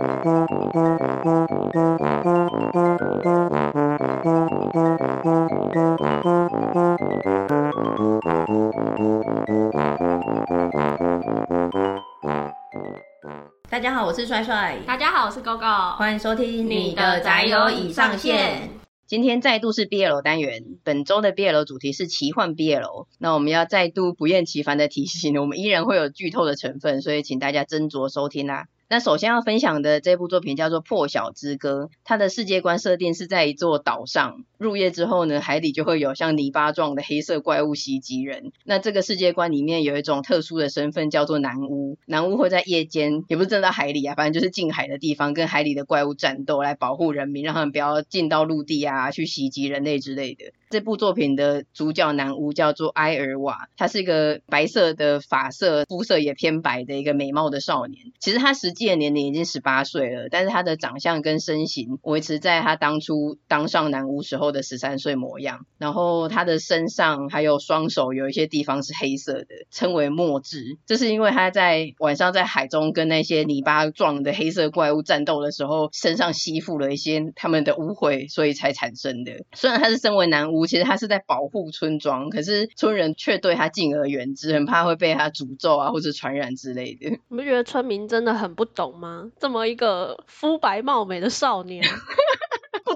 大家好，我是帅帅。大家好，我是 GoGo。欢迎收听你的宅友已上线。今天再度是 BL 单元，本周的 BL 主题是奇幻 BL。那我们要再度不厌其烦的提醒，我们依然会有剧透的成分，所以请大家斟酌收听啦。那首先要分享的这部作品叫做《破晓之歌》，它的世界观设定是在一座岛上。入夜之后呢，海底就会有像泥巴状的黑色怪物袭击人。那这个世界观里面有一种特殊的身份，叫做男巫。男巫会在夜间，也不是真的海里啊，反正就是近海的地方，跟海里的怪物战斗，来保护人民，让他们不要进到陆地啊，去袭击人类之类的。这部作品的主角男巫叫做埃尔瓦，他是一个白色的发色，肤色也偏白的一个美貌的少年。其实他实际的年龄已经十八岁了，但是他的长相跟身形维持在他当初当上男巫时候的十三岁模样，然后他的身上还有双手有一些地方是黑色的，称为墨汁。这是因为他在晚上在海中跟那些泥巴状的黑色怪物战斗的时候，身上吸附了一些他们的污秽，所以才产生的。虽然他是身为男巫，其实他是在保护村庄，可是村人却对他敬而远之，很怕会被他诅咒啊或者传染之类的。你不觉得村民真的很不懂吗？这么一个肤白貌美的少年。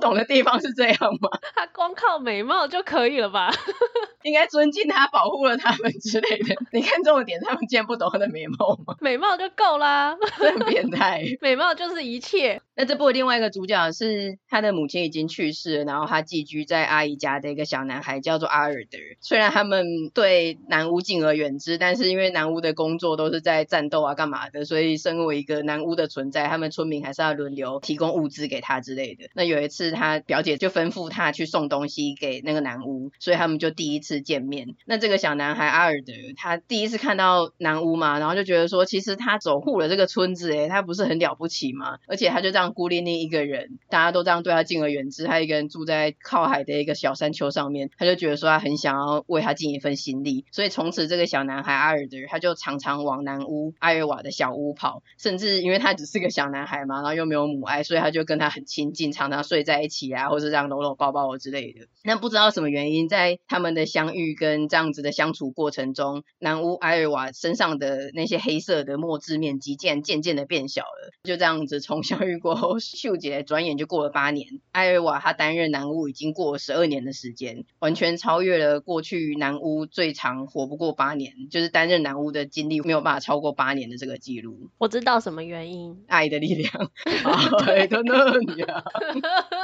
不懂的地方是这样吗？他光靠美貌就可以了吧？应该尊敬他，保护了他们之类的。你看重点，他们竟然不懂他的美貌吗？美貌就够啦，很变态。美貌就是一切。那这部另外一个主角是他的母亲已经去世了，然后他寄居在阿姨家的一个小男孩，叫做阿尔德。虽然他们对南屋敬而远之，但是因为南屋的工作都是在战斗啊、干嘛的，所以身为一个南屋的存在，他们村民还是要轮流提供物资给他之类的。那有一次，他表姐就吩咐他去送东西给那个男巫，所以他们就第一次见面。那这个小男孩阿尔德，他第一次看到男巫嘛，然后就觉得说，其实他守护了这个村子，诶，他不是很了不起吗？而且他就这样。孤零零一个人，大家都这样对他敬而远之。他一个人住在靠海的一个小山丘上面，他就觉得说他很想要为他尽一份心力。所以从此，这个小男孩阿尔德他就常常往男巫艾尔瓦的小屋跑，甚至因为他只是个小男孩嘛，然后又没有母爱，所以他就跟他很亲近，常常睡在一起啊，或是这样搂搂抱抱之类的。那不知道什么原因，在他们的相遇跟这样子的相处过程中，南巫埃尔瓦身上的那些黑色的墨汁面积渐渐渐的变小了。就这样子，从相遇过后。秀姐转眼就过了八年，埃尔瓦他担任南巫已经过了十二年的时间，完全超越了过去南巫最长活不过八年，就是担任南巫的经历没有办法超过八年的这个记录。我知道什么原因，爱的力量，爱的力量，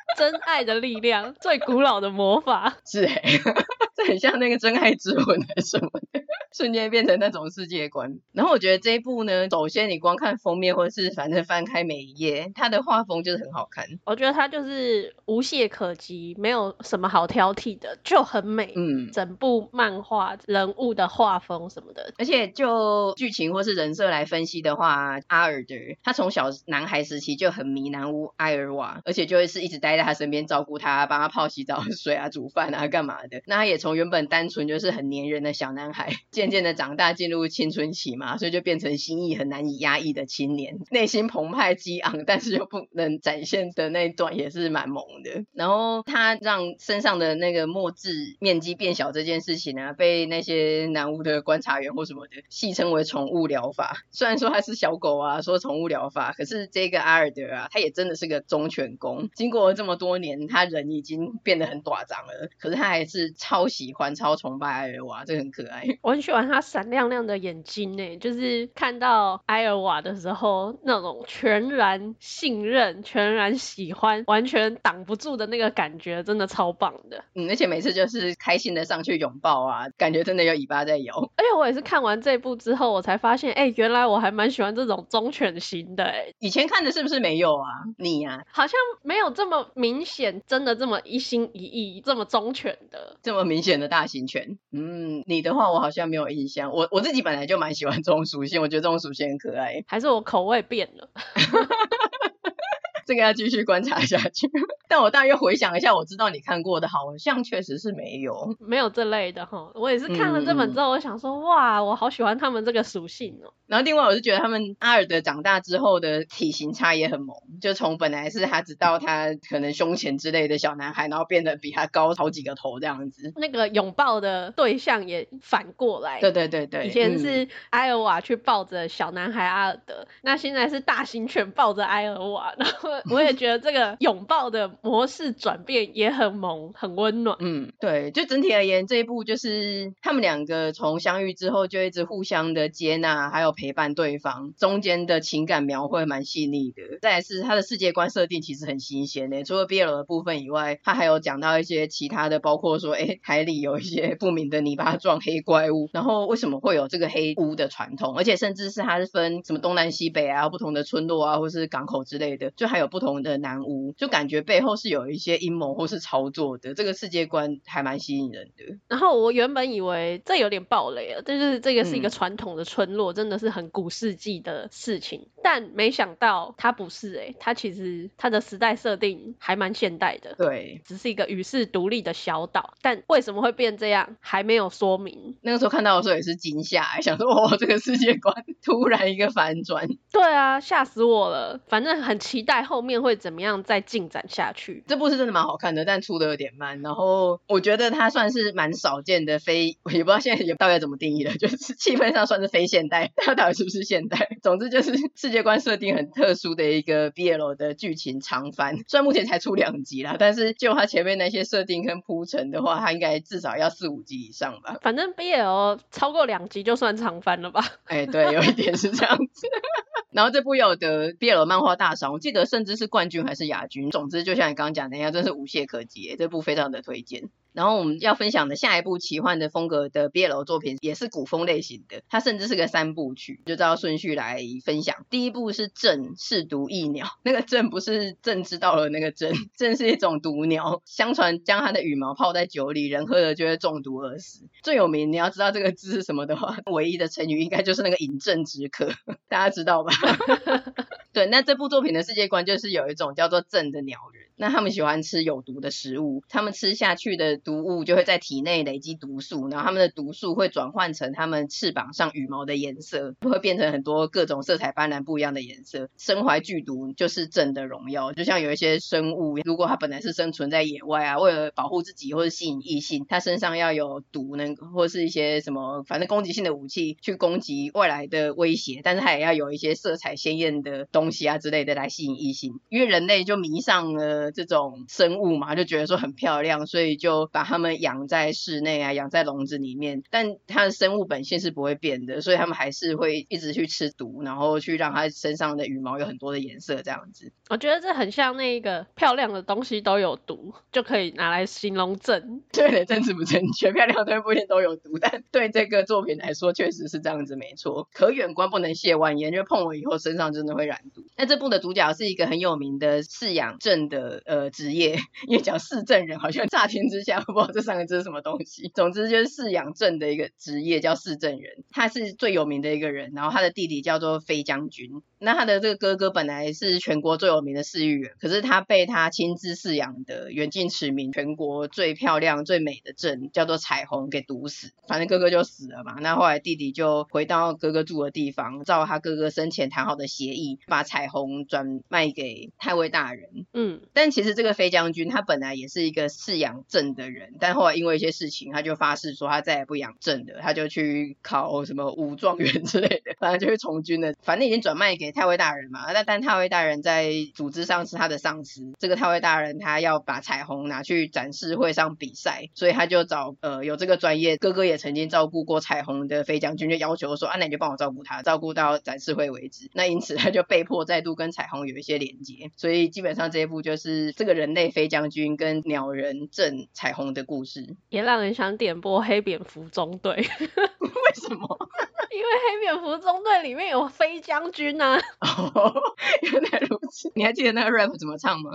真爱的力量，最古老的魔法，是哎、欸，这很像那个真爱之吻还是什么的。瞬间变成那种世界观，然后我觉得这一部呢，首先你光看封面或者是反正翻开每一页，它的画风就是很好看。我觉得它就是无懈可击，没有什么好挑剔的，就很美。嗯，整部漫画人物的画风什么的，而且就剧情或是人设来分析的话，阿尔德他从小男孩时期就很迷男巫埃尔瓦，而且就会是一直待在在他身边照顾他，帮他泡洗澡 水啊、煮饭啊、干嘛的。那他也从原本单纯就是很黏人的小男孩。渐渐的长大，进入青春期嘛，所以就变成心意很难以压抑的青年，内心澎湃激昂，但是又不能展现的那一段也是蛮萌的。然后他让身上的那个墨汁面积变小这件事情呢、啊，被那些男巫的观察员或什么的戏称为宠物疗法。虽然说他是小狗啊，说宠物疗法，可是这个阿尔德啊，他也真的是个忠犬公。经过这么多年，他人已经变得很短张了，可是他还是超喜欢、超崇拜艾尔瓦，这个很可爱。我很喜欢他闪亮亮的眼睛呢，就是看到艾尔瓦的时候，那种全然信任、全然喜欢、完全挡不住的那个感觉，真的超棒的。嗯，而且每次就是开心的上去拥抱啊，感觉真的有尾巴在摇。而且我也是看完这部之后，我才发现，哎、欸，原来我还蛮喜欢这种忠犬型的。哎，以前看的是不是没有啊？你啊，好像没有这么明显，真的这么一心一意、这么忠犬的，这么明显的大型犬。嗯，你的话我好像没有印象。我我自己本来就蛮喜欢这种属性，我觉得这种属性很可爱。还是我口味变了？这个要继续观察下去。但我大约回想一下，我知道你看过的，好像确实是没有，没有这类的哈。我也是看了这本之后，我想说，嗯、哇，我好喜欢他们这个属性哦。然后另外，我是觉得他们阿尔德长大之后的体型差也很萌，就从本来是他只到他可能胸前之类的小男孩，然后变得比他高好几个头这样子。那个拥抱的对象也反过来，对对对对，以前是艾尔瓦去抱着小男孩阿尔德，嗯、那现在是大型犬抱着艾尔瓦，然后我也觉得这个 拥抱的模式转变也很萌，很温暖。嗯，对，就整体而言，这一部就是他们两个从相遇之后就一直互相的接纳，还有陪伴对方，中间的情感描绘蛮细腻的。再来是他的世界观设定其实很新鲜的，除了 BL 的部分以外，他还有讲到一些其他的，包括说，哎，海里有一些不明的泥巴状黑怪物，然后为什么会有这个黑屋的传统，而且甚至是它是分什么东南西北啊，不同的村落啊，或是港口之类的，就还有不同的男巫，就感觉背后是有一些阴谋或是操作的，这个世界观还蛮吸引人的。然后我原本以为这有点暴雷了，就是这个是一个传统的村落，嗯、真的是很古世纪的事情，但没想到它不是哎、欸，它其实它的时代设定还蛮现代的，对，只是一个与世独立的小岛，但为什么会变这样还没有说明。那个时候看到的时候也是惊吓、欸，想说哦，这个世界观 突然一个反转。对啊，吓死我了。反正很期待后面会怎么样再进展下去。这部是真的蛮好看的，但出的有点慢。然后我觉得它算是蛮少见的非，我也不知道现在也大概怎么定义了，就是气氛上算是非现代，它到底是不是现代？总之就是世界观设定很特殊的一个 BL 的剧情长番，虽然目前才出两集啦，但是就它前面那些设定跟铺陈的话，它应该至少要四五集以上吧。反正 BL 超过两集就算长番了吧？哎，对，有一点是这样子。然后这部有得 BL 漫画大赏，我记得甚至是冠军还是亚军。总之就像你刚刚讲的一样，真是无懈可击，这部非常的推荐。然后我们要分享的下一部奇幻的风格的 BL 作品，也是古风类型的，它甚至是个三部曲，就照顺序来分享。第一部是鸩嗜毒异鸟，那个鸩不是朕知道了那个鸩，鸩是一种毒鸟，相传将它的羽毛泡在酒里，人喝了就会中毒而死。最有名，你要知道这个字是什么的话，唯一的成语应该就是那个饮鸩止渴，大家知道吧？对，那这部作品的世界观就是有一种叫做鸩的鸟人，那他们喜欢吃有毒的食物，他们吃下去的毒物就会在体内累积毒素，然后它们的毒素会转换成它们翅膀上羽毛的颜色，会变成很多各种色彩斑斓不一样的颜色。身怀剧毒就是鸩的荣耀，就像有一些生物，如果它本来是生存在野外啊，为了保护自己或者吸引异性，它身上要有毒呢，或是一些什么反正攻击性的武器去攻击外来的威胁，但是它也要有一些色彩鲜艳的东西啊之类的来吸引异性，因为人类就迷上了这种生物嘛，就觉得说很漂亮，所以就把它们养在室内啊，养在笼子里面。但它的生物本性是不会变的，所以它们还是会一直去吃毒，然后去让它身上的羽毛有很多的颜色这样子。我觉得这很像那个漂亮的东西都有毒，就可以拿来形容鸩。对的，政治不正确，漂亮的东西不一定都有毒，但对这个作品来说确实是这样子，没错。可远观不能亵玩焉，就碰了以后身上真的会染毒。那这部的主角是一个很有名的饲养鸩的呃职业，因为讲饲鸩人好像乍听之下 不知道这三个字是什么东西。总之就是饲养鸩的一个职业叫饲鸩人，他是最有名的一个人。然后他的弟弟叫做飞将军，那他的这个哥哥本来是全国最有名的饲育员，可是他被他亲自饲养的远近驰名、全国最漂亮最美的镇叫做彩虹给毒死，反正哥哥就死了嘛。那后来弟弟就回到哥哥住的地方，照他哥哥生前谈好的协议，把彩虹。转卖给太尉大人，嗯，但其实这个飞将军他本来也是一个饲养镇的人，但后来因为一些事情，他就发誓说他再也不养镇了，他就去考什么武状元之类的，反正就是从军了。反正已经转卖给太尉大人嘛，那但太尉大人在组织上是他的上司，这个太尉大人他要把彩虹拿去展示会上比赛，所以他就找呃有这个专业，哥哥也曾经照顾过彩虹的飞将军，就要求说啊，那你就帮我照顾他，照顾到展示会为止。那因此他就被迫再度。跟彩虹有一些连接，所以基本上这一部就是这个人类飞将军跟鸟人正彩虹的故事，也让人想点播黑蝙蝠中队。为什么？因为黑蝙蝠中队里面有飞将军啊。哦，原来如此。你还记得那个 rap 怎么唱吗？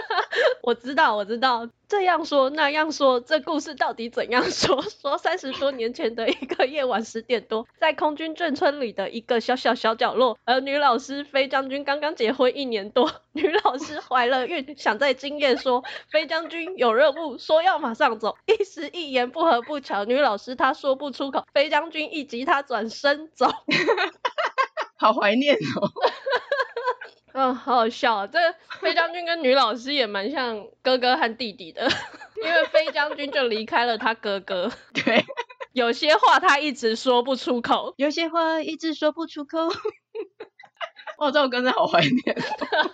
我知道，我知道。这样说那样说，这故事到底怎样说？说三十多年前的一个夜晚十点多，在空军眷村里的一个小小小角落，而女老师飞将军刚刚结婚一年多，女老师怀了孕，想在今夜说，飞将军有任务，说要马上走，一时一言不合不巧，女老师她说不出口，飞将军一急他转身走，好怀念哦。嗯，好好笑啊！这个飞将军跟女老师也蛮像哥哥和弟弟的，因为飞将军就离开了他哥哥。对，有些话他一直说不出口，有些话一直说不出口。哦，这首歌真的好怀念。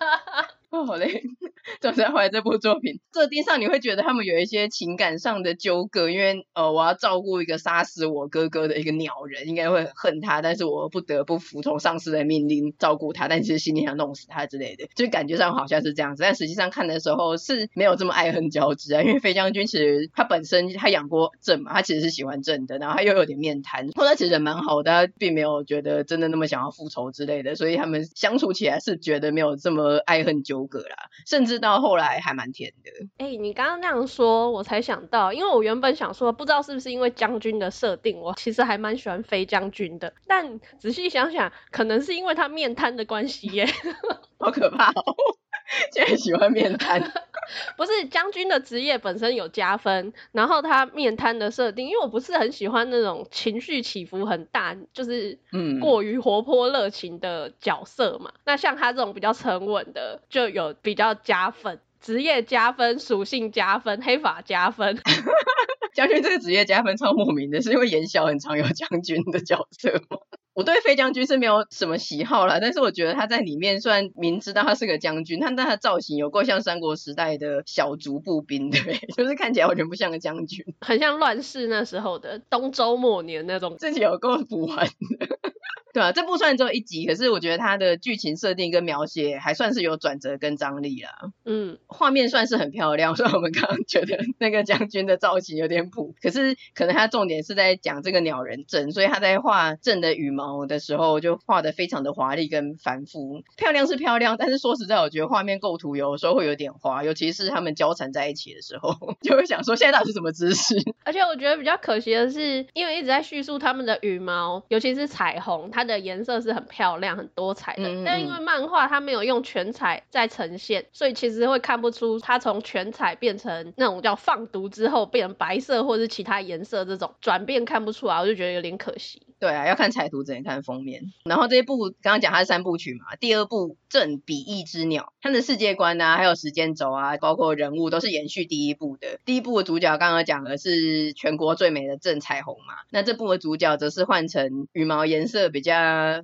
哦，好累。总在怀这部作品。设定上，你会觉得他们有一些情感上的纠葛，因为呃，我要照顾一个杀死我哥哥的一个鸟人，应该会恨他，但是我不得不服从上司的命令照顾他，但其实心里想弄死他之类的，就感觉上好像是这样子，但实际上看的时候是没有这么爱恨交织啊，因为飞将军其实他本身他养过朕嘛，他其实是喜欢朕的，然后他又有点面瘫，后来其实人蛮好的，他并没有觉得真的那么想要复仇之类的，所以他们相处起来是觉得没有这么爱恨纠葛啦，甚至到后来还蛮甜的。哎、欸，你刚刚那样说，我才想到，因为我原本想说，不知道是不是因为将军的设定，我其实还蛮喜欢飞将军的。但仔细想想，可能是因为他面瘫的关系耶。好可怕哦！竟然喜欢面瘫。不是将军的职业本身有加分，然后他面瘫的设定，因为我不是很喜欢那种情绪起伏很大，就是嗯过于活泼热情的角色嘛。嗯、那像他这种比较沉稳的，就有比较加分。职业加分，属性加分，黑法加分。将军这个职业加分超莫名的，是因为言小很常有将军的角色吗？我对飞将军是没有什么喜好啦，但是我觉得他在里面虽然明知道他是个将军，但但他造型有够像三国时代的小卒步兵，对，就是看起来完全不像个将军，很像乱世那时候的东周末年那种，自己有够不玩的。对啊，这部虽然只有一集，可是我觉得它的剧情设定跟描写还算是有转折跟张力啦。嗯，画面算是很漂亮，虽然我们刚刚觉得那个将军的造型有点普，可是可能他重点是在讲这个鸟人阵，所以他在画阵的羽毛的时候就画的非常的华丽跟繁复。漂亮是漂亮，但是说实在，我觉得画面构图有时候会有点花，尤其是他们交缠在一起的时候，就会想说现在到底是什么姿势？而且我觉得比较可惜的是，因为一直在叙述他们的羽毛，尤其是彩虹。它的颜色是很漂亮、很多彩的，嗯嗯，但因为漫画它没有用全彩在呈现，所以其实会看不出它从全彩变成那种叫放毒之后变成白色或者是其他颜色这种转变看不出来，我就觉得有点可惜。对啊，要看彩图只能看封面。然后这一部刚刚讲它是三部曲嘛，第二部《正比翼之鸟》，它的世界观啊，还有时间轴啊，包括人物都是延续第一部的。第一部的主角刚刚讲的是全国最美的正彩虹嘛，那这部的主角则是换成羽毛颜色比较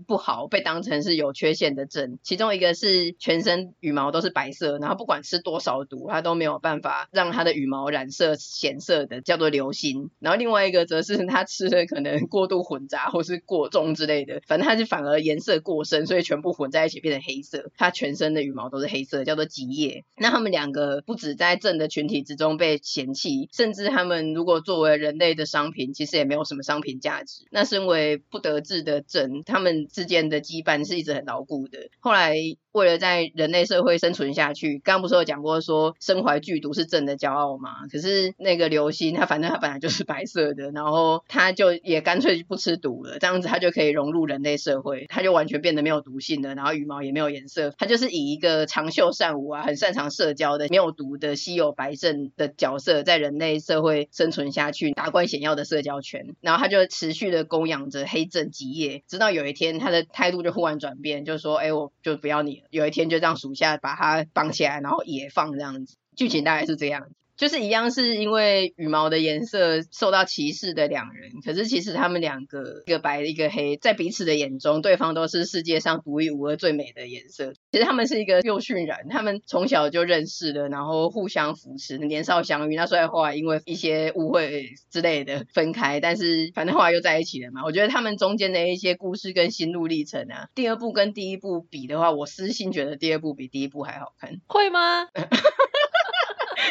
不好，被当成是有缺陷的正。其中一个是全身羽毛都是白色，然后不管吃多少毒，它都没有办法让它的羽毛染色显色的，叫做流星。然后另外一个则是它吃的可能过度混杂。或是过重之类的，反正它是反而颜色过深，所以全部混在一起变成黑色。它全身的羽毛都是黑色，叫做极夜。那他们两个不止在朕的群体之中被嫌弃，甚至他们如果作为人类的商品，其实也没有什么商品价值。那身为不得志的朕，他们之间的羁绊是一直很牢固的。后来。为了在人类社会生存下去，刚刚不是有讲过说身怀剧毒是朕的骄傲吗？可是那个流星，它反正它本来就是白色的，然后它就也干脆不吃毒了，这样子它就可以融入人类社会，它就完全变得没有毒性了，然后羽毛也没有颜色，它就是以一个长袖善舞啊，很擅长社交的没有毒的稀有白症的角色，在人类社会生存下去，达官显要的社交圈，然后他就持续的供养着黑朕吉叶，直到有一天他的态度就忽然转变，就说，哎，我就不要你了。有一天就让属下把他绑起来，然后野放这样子，剧情大概是这样。就是一样，是因为羽毛的颜色受到歧视的两人，可是其实他们两个一个白一个黑，在彼此的眼中，对方都是世界上独一无二最美的颜色。其实他们是一个幼训人，他们从小就认识了，然后互相扶持，年少相遇。那虽然后来因为一些误会之类的分开，但是反正后来又在一起了嘛。我觉得他们中间的一些故事跟心路历程啊，第二部跟第一部比的话，我私心觉得第二部比第一部还好看。会吗？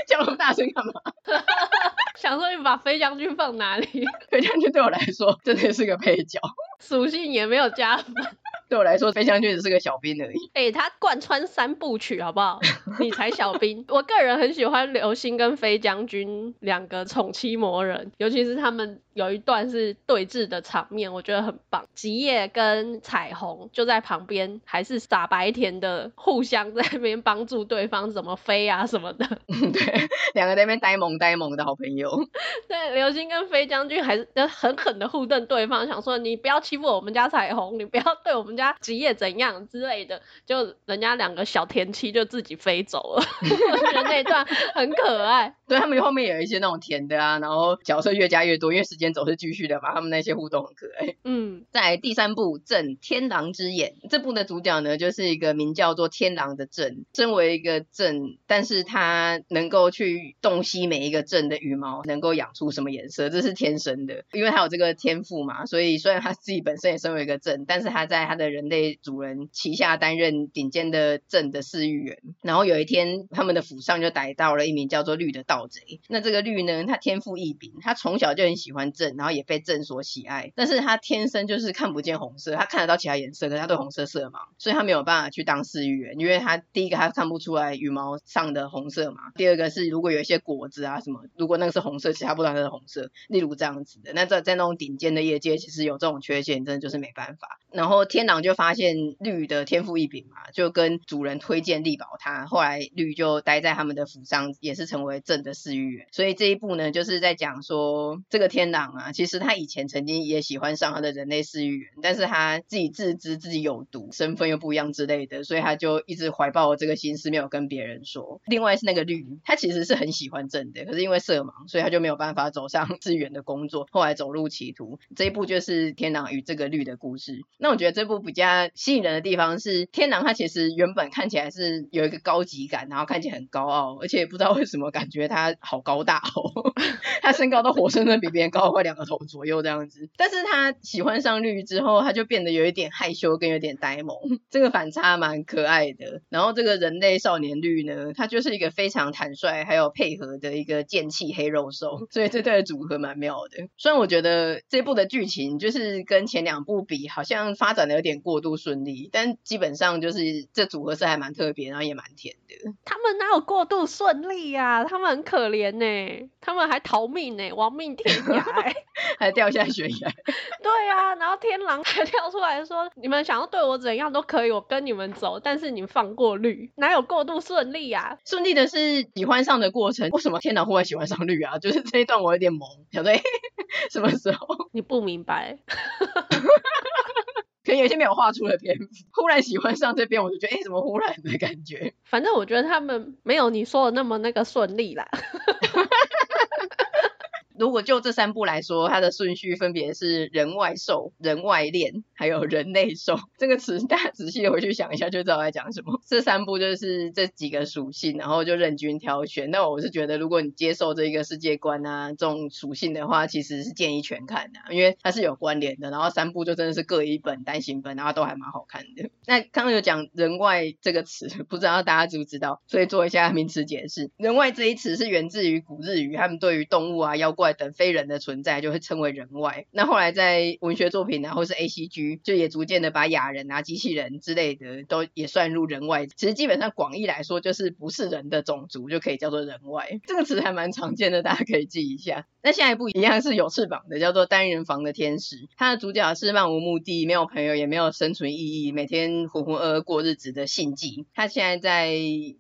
叫那么大声干嘛？想说你把飞将军放哪里？飞将军对我来说真的是个配角。属性也没有加分。对我来说，飞将军只是个小兵而已。哎、欸，他贯穿三部曲，好不好？你才小兵。我个人很喜欢流星跟飞将军两个宠妻魔人，尤其是他们有一段是对峙的场面，我觉得很棒。吉叶跟彩虹就在旁边，还是傻白甜的，互相在那边帮助对方怎么飞啊什么的。对，两个在那边呆萌呆萌的好朋友。对，流星跟飞将军还是狠狠的互瞪对方，想说你不要欺负我们家彩虹，你不要对我们家。职业怎样之类的，就人家两个小甜妻就自己飞走了，我觉得那段很可爱。对，他们后面有一些那种甜的啊，然后角色越加越多，因为时间总是继续的嘛，他们那些互动很可爱。嗯，在第三部《朕天狼之眼》这部的主角呢，就是一个名叫做天狼的朕，身为一个镇，但是他能够去洞悉每一个镇的羽毛能够养出什么颜色，这是天生的，因为他有这个天赋嘛，所以虽然他自己本身也身为一个镇，但是他在他他的人类主人旗下担任顶尖的镇的饲育员，然后有一天，他们的府上就逮到了一名叫做绿的盗贼。那这个绿呢，他天赋异禀，他从小就很喜欢朕，然后也被朕所喜爱。但是他天生就是看不见红色，他看得到其他颜色，可是他对红色色盲，所以他没有办法去当饲育员，因为他第一个他看不出来羽毛上的红色嘛，第二个是如果有一些果子啊什么，如果那个是红色，其他不知道是红色，例如这样子的。那在在那种顶尖的业界，其实有这种缺陷，真的就是没办法。然后天天狼就发现绿的天赋异禀嘛，就跟主人推荐力保他。后来绿就待在他们的府上，也是成为朕的侍御员。所以这一部呢，就是在讲说这个天狼啊，其实他以前曾经也喜欢上他的人类侍御员，但是他自己自知自己有毒，身份又不一样之类的，所以他就一直怀抱这个心思，没有跟别人说。另外是那个绿，他其实是很喜欢朕的，可是因为色盲，所以他就没有办法走上饲育员的工作，后来走入歧途。这一部就是天狼与这个绿的故事。那我觉得这部比较。吸引人的地方是天狼，他其实原本看起来是有一个高级感，然后看起来很高傲，而且不知道为什么感觉他好高大哦，他身高都活生生比别人高快两个头左右这样子。但是他喜欢上绿之后，他就变得有一点害羞，跟有点呆萌，这个反差蛮可爱的。然后这个人类少年绿呢，他就是一个非常坦率还有配合的一个剑气黑肉兽，所以这对组合蛮妙的。虽然我觉得这部的剧情就是跟前两部比，好像发展的有点过。度顺利，但基本上就是这组合是还蛮特别，然后也蛮甜的。他们哪有过度顺利呀、啊？他们很可怜呢，他们还逃命呢，亡命天涯，还掉下悬崖。对啊，然后天狼还跳出来说：“你们想要对我怎样都可以，我跟你们走，但是你们放过绿，哪有过度顺利呀、啊？顺利的是喜欢上的过程。为什么天狼忽然喜欢上绿啊？就是这一段我有点懵，小队什么时候？你不明白。”可能有些没有画出的篇幅，忽然喜欢上这边，我就觉得，哎、欸，怎么忽然的感觉？反正我觉得他们没有你说的那么那个顺利啦。如果就这三部来说，它的顺序分别是人外兽、人外恋，还有人类兽。这个词大家仔细回去想一下，就知道在讲什么。这三部就是这几个属性，然后就任君挑选。那我是觉得，如果你接受这一个世界观啊，这种属性的话，其实是建议全看的，因为它是有关联的。然后三部就真的是各一本单行本，然后都还蛮好看的。那刚刚有讲人外这个词，不知道大家知不知道？所以做一下名词解释。人外这一词是源自于古日语，他们对于动物啊、妖怪。等非人的存在就会称为人外。那后来在文学作品啊，或是 A C G，就也逐渐的把哑人啊、机器人之类的都也算入人外。其实基本上广义来说，就是不是人的种族就可以叫做人外。这个词还蛮常见的，大家可以记一下。那下一部一样是有翅膀的，叫做单人房的天使。他的主角是漫无目的、没有朋友、也没有生存意义、每天浑浑噩噩过日子的信妓。他现在在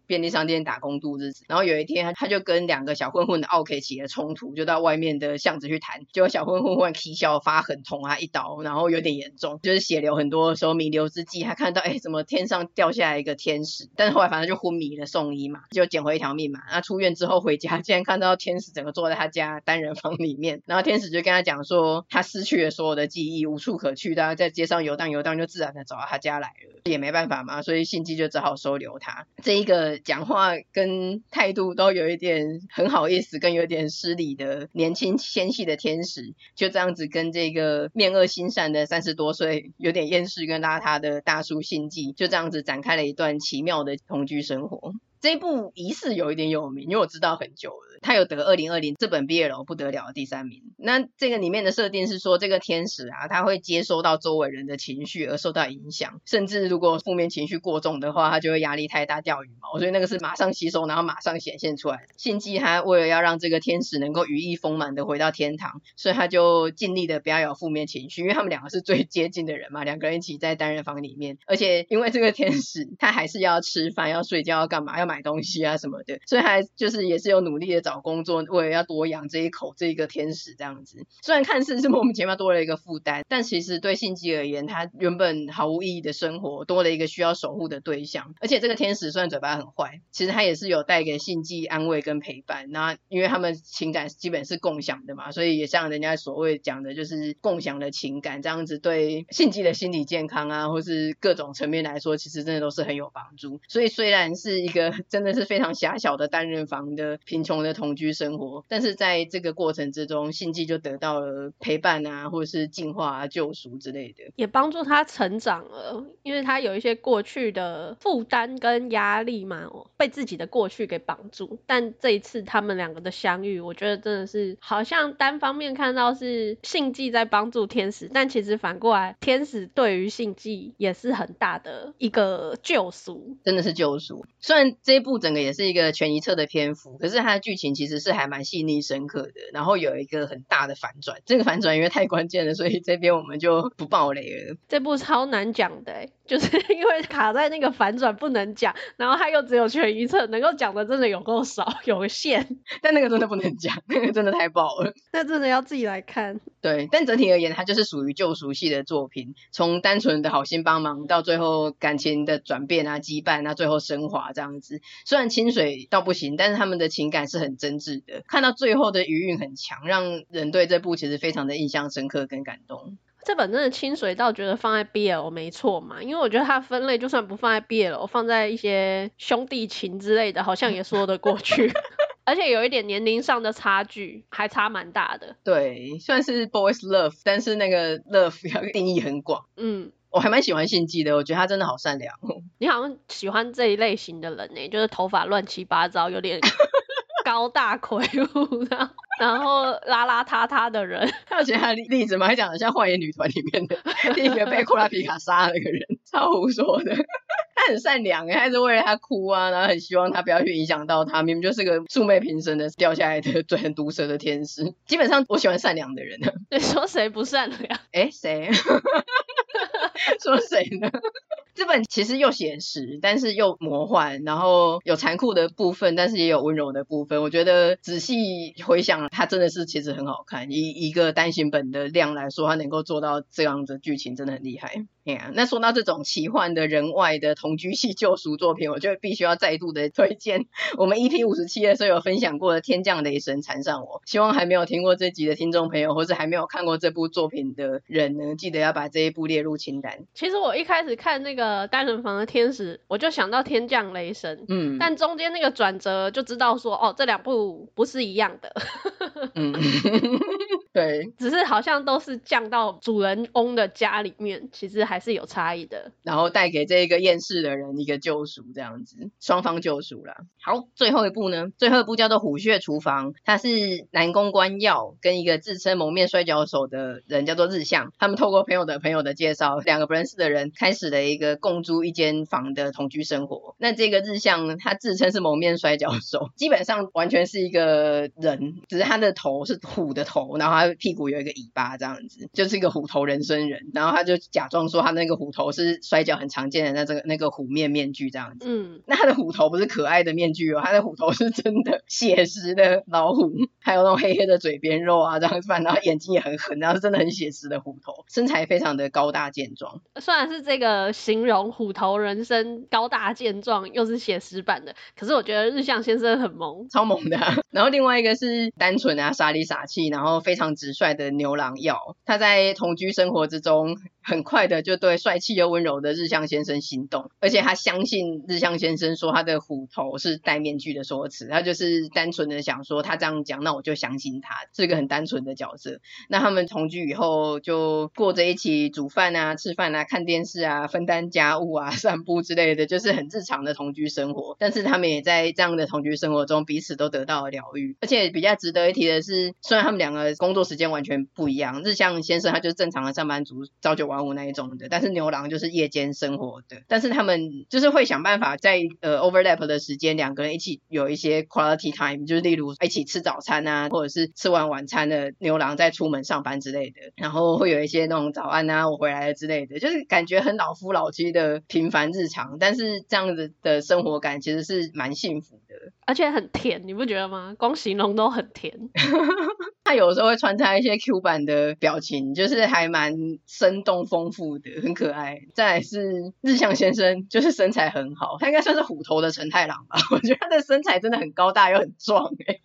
便利商店打工度日子，然后有一天他就跟两个小混混的奥 K 起了冲突，就到外面的巷子去谈。结果小混混忽然啼笑发狠捅他一刀，然后有点严重，就是血流很多的时候，弥留之际，他看到哎，怎么天上掉下来一个天使？但是后来反正就昏迷了，送医嘛，就捡回一条命嘛。那出院之后回家，竟然看到天使整个坐在他家单人房里面，然后天使就跟他讲说，他失去了所有的记忆，无处可去，大家在街上游荡游荡，就自然的找到他家来了，也没办法嘛，所以信基就只好收留他。这一个讲话跟态度都有一点很好意思，跟有点失礼的年轻纤细的天使，就这样子跟这个面恶心善的三十多岁、有点厌世跟邋遢的大叔心计，就这样子展开了一段奇妙的同居生活。这一部疑似有一点有名，因为我知道很久了。他有得二零二零这本 BL 不得了的第三名。那这个里面的设定是说，这个天使啊，他会接收到周围人的情绪而受到影响，甚至如果负面情绪过重的话，他就会压力太大掉羽毛。所以那个是马上吸收，然后马上显现出来。信季他为了要让这个天使能够羽翼丰满的回到天堂，所以他就尽力的不要有负面情绪，因为他们两个是最接近的人嘛，两个人一起在单人房里面，而且因为这个天使他还是要吃饭、要睡觉、要干嘛、要买东西啊什么的，所以还就是也是有努力的找找工作，为了要多养这一口这一个天使这样子。虽然看似是莫名其妙多了一个负担，但其实对信季而言，他原本毫无意义的生活多了一个需要守护的对象，而且这个天使虽然嘴巴很坏，其实他也是有带给信季安慰跟陪伴。那因为他们情感基本是共享的嘛，所以也像人家所谓讲的，就是共享的情感这样子，对信季的心理健康啊，或是各种层面来说，其实真的都是很有帮助。所以虽然是一个 真的是非常狭小的单人房的贫穷的同居生活，但是在这个过程之中，信季就得到了陪伴啊，或者是净化啊、救赎之类的，也帮助他成长了，因为他有一些过去的负担跟压力嘛，被自己的过去给绑住。但这一次他们两个的相遇，我觉得真的是好像单方面看到是信季在帮助天使，但其实反过来，天使对于信季也是很大的一个救赎，真的是救赎。虽然这一部整个也是一个全一册的篇幅，可是它的剧情其实是还蛮细腻深刻的，然后有一个很大的反转。这个反转因为太关键了，所以这边我们就不爆雷了。这部超难讲的，就是 因为卡在那个反转不能讲，然后它又只有全一册，能够讲的真的有够少，有个限。但那个真的不能讲，那个真的太爆了。那真的要自己来看。对，但整体而言，它就是属于救赎系的作品，从单纯的好心帮忙到最后感情的转变啊、羁绊啊，最后升华这样子。虽然清水倒不行，但是他们的情感是很真挚的，看到最后的余韵很强，让人对这部其实非常的印象深刻跟感动。这本真的清水倒觉得放在 BL 没错嘛，因为我觉得它分类就算不放在 BL，放在一些兄弟情之类的，好像也说得过去。而且有一点年龄上的差距，还差蛮大的。对，算是 boys love，但是那个 love 要 定义很广。嗯，我还蛮喜欢信季的，我觉得他真的好善良。你好像喜欢这一类型的人呢，就是头发乱七八糟，有点高大魁梧，然后邋邋遢遢的人。还有其他例子吗？还讲的像《幻影女团》里面的第 一个被库拉皮卡杀的那个人，超胡说的。他很善良诶，还是为了他哭啊，然后很希望他不要去影响到他，明明就是个素昧平生的掉下来的嘴很毒舌的天使。基本上我喜欢善良的人。你说谁不善良？哎谁？说谁呢？这本其实又写实，但是又魔幻，然后有残酷的部分，但是也有温柔的部分。我觉得仔细回想，它真的是其实很好看。以一个单行本的量来说，它能够做到这样的剧情，真的很厉害。哎呀那说到这种奇幻的人外的同居系救赎作品，我就必须要再度的推荐我们 EP 五十七的时候有分享过的《天降雷神缠上我》。希望还没有听过这集的听众朋友，或是还没有看过这部作品的人呢，记得要把这一部列入清单。其实我一开始看那个单人房的天使，我就想到《天降雷神》，嗯，但中间那个转折就知道说，哦，这两部不是一样的。嗯。对，只是好像都是降到主人翁的家里面，其实还是有差异的。然后带给这一个厌世的人一个救赎，这样子，双方救赎啦。好，最后一步呢，最后一步叫做《虎穴厨房》，它是南宫关耀跟一个自称蒙面摔跤手的人叫做日向，他们透过朋友的朋友的介绍，两个不认识的人开始了一个共租一间房的同居生活。那这个日向他自称是蒙面摔跤手，基本上完全是一个人，只是他的头是虎的头，然后他。他屁股有一个尾巴，这样子就是一个虎头人身人，然后他就假装说他那个虎头是摔跤很常见的那这个那个虎面面具这样子。嗯，那他的虎头不是可爱的面具哦，他的虎头是真的写实的老虎，还有那种黑黑的嘴边肉啊这样子，然后眼睛也很狠，然后是真的很写实的虎头，身材非常的高大健壮。虽然是这个形容虎头人身高大健壮，又是写实版的，可是我觉得日向先生很萌，超萌的啊。然后另外一个是单纯啊傻里傻气，然后非常。直率的牛郎要，他在同居生活之中，很快的就对帅气又温柔的日向先生心动，而且他相信日向先生说他的虎头是戴面具的说辞，他就是单纯的想说他这样讲，那我就相信他，是个很单纯的角色。那他们同居以后就过着一起煮饭啊、吃饭啊、看电视啊、分担家务啊、散步之类的，就是很日常的同居生活。但是他们也在这样的同居生活中，彼此都得到了疗愈。而且比较值得一提的是，虽然他们两个工作时间完全不一样，日向先生他就是正常的上班族，朝九晚五那一种的，但是牛郎就是夜间生活的。但是他们就是会想办法在呃 overlap 的时间，两个人一起有一些 quality time，就是例如一起吃早餐啊，或者是吃完晚餐的牛郎再出门上班之类的，然后会有一些那种早安啊，我回来了之类的，就是感觉很老夫老妻的平凡日常，但是这样子的生活感其实是蛮幸福的，而且很甜，你不觉得吗？光形容都很甜。他有时候会穿插一些 Q 版的表情，就是还蛮生动丰富的，很可爱。再来是日向先生，就是身材很好，他应该算是虎头的陈太郎吧？我觉得他的身材真的很高大又很壮哎。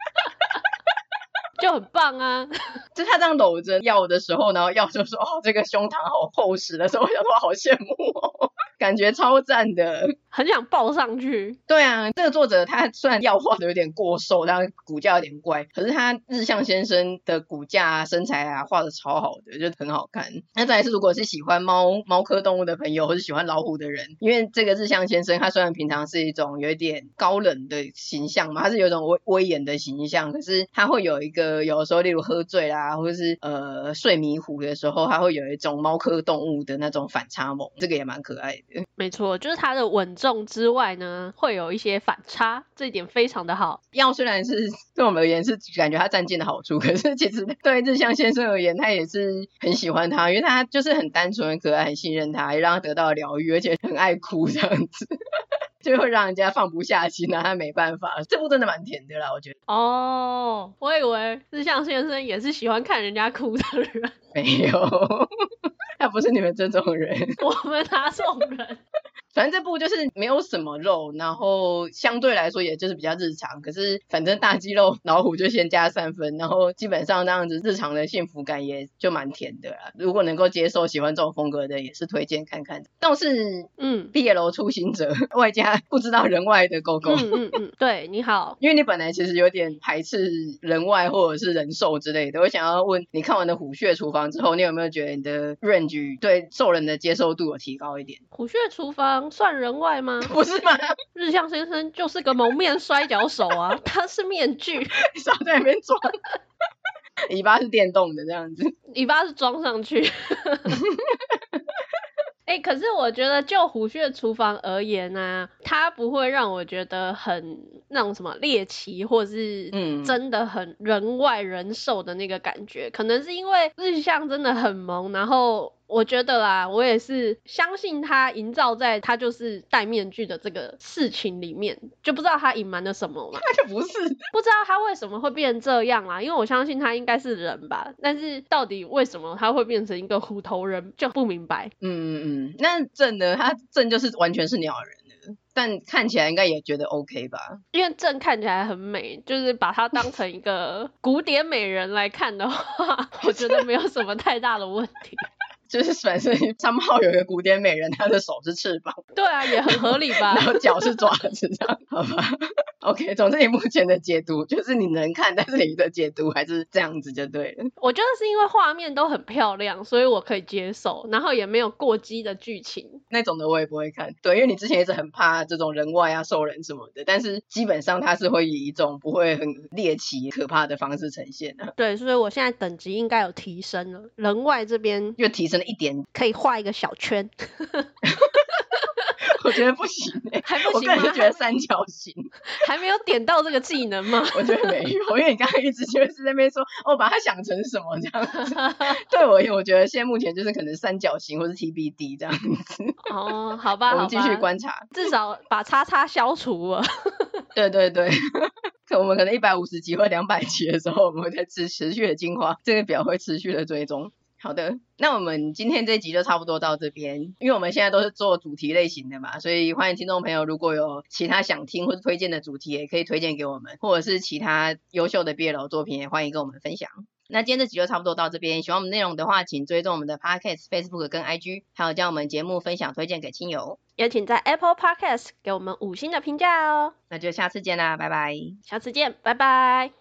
就很棒啊！就他这样搂着曜的时候，然后曜就说：“哦，这个胸膛好厚实的时候，我想说好羡慕哦，感觉超赞的，很想抱上去。”对啊，这个作者他虽然曜画的有点过瘦，但骨架有点怪，可是他日向先生的骨架啊、身材啊画的超好的，就很好看。那再来是，如果是喜欢猫猫科动物的朋友，或是喜欢老虎的人，因为这个日向先生他虽然平常是一种有一点高冷的形象嘛，他是有一种威威严的形象，可是他会有一个。呃，有的时候，例如喝醉啦，或者是呃睡迷糊的时候，它会有一种猫科动物的那种反差萌，这个也蛮可爱的。没错，就是它的稳重之外呢，会有一些反差，这一点非常的好。药虽然是对我们而言是感觉它占尽的好处，可是其实对日向先生而言，他也是很喜欢他，因为他就是很单纯、很可爱、很信任他，也让他得到疗愈，而且很爱哭这样子。就会让人家放不下心，那他没办法。这部真的蛮甜的啦，我觉得。哦，我以为日向先生也是喜欢看人家哭的人。没有，他不是你们这种人。我们哪种人？反正这部就是没有什么肉，然后相对来说也就是比较日常。可是反正大肌肉老虎就先加三分，然后基本上那样子日常的幸福感也就蛮甜的啦。如果能够接受喜欢这种风格的，也是推荐看看。倒是嗯毕业楼出行者外加不知道人外的狗狗。嗯嗯嗯，对，你好。因为你本来其实有点排斥人外或者是人兽之类的，我想要问你看完的《虎穴厨房》之后，你有没有觉得你的 range 对兽人的接受度有提高一点？《虎穴厨房》。算人外吗？不是吗？日向先生就是个蒙面摔跤手啊，他是面具，少在里面装，尾巴是电动的这样子，尾巴是装上去。哎、欸，可是我觉得就虎穴厨房而言呢、啊，它不会让我觉得很那种什么猎奇，或是嗯，真的很人外人兽的那个感觉。可能是因为日向真的很萌，然后。我觉得啦，我也是相信他营造在他就是戴面具的这个事情里面，就不知道他隐瞒了什么嘛。那就不是，不知道他为什么会变成这样啦，因为我相信他应该是人吧，但是到底为什么他会变成一个虎头人就不明白。嗯嗯嗯，那正呢？他正就是完全是鸟人的，但看起来应该也觉得 OK 吧？因为正看起来很美，就是把它当成一个 古典美人来看的话，我觉得没有什么太大的问题。就是反正上面有一个古典美人，她的手是翅膀。对啊，也很合理吧。然后脚是爪子，这样好吧？OK，总之你目前的解读就是你能看，但是你的解读还是这样子就对了。我觉得是因为画面都很漂亮，所以我可以接受，然后也没有过激的剧情。那种的我也不会看，对，因为你之前一直很怕这种人外啊、兽人什么的，但是基本上它是会以一种不会很猎奇、可怕的方式呈现的。对，所以我现在等级应该有提升了，人外这边又提升。一点可以画一个小圈，我觉得不行还不行吗？我个人就觉得三角形还没有点到这个技能吗？我觉得没有，因为你刚刚一直就是在那边说，哦，把它想成什么这样子。对我我觉得现在目前就是可能三角形或是 TBD 这样子。哦，好吧，我们继续观察，至少把叉叉消除了。对对对，可我们可能一百五十集或两百集的时候，我们会再持持续的进化，这个表会持续的追踪。好的，那我们今天这集就差不多到这边，因为我们现在都是做主题类型的嘛，所以欢迎听众朋友如果有其他想听或者推荐的主题，也可以推荐给我们，或者是其他优秀的 BL 作品，也欢迎跟我们分享。那今天这集就差不多到这边，喜欢我们内容的话，请追踪我们的 Podcast、Facebook 跟 IG，还有将我们节目分享推荐给亲友，也请在 Apple Podcast 给我们五星的评价哦。那就下次见啦，拜拜。下次见，拜拜。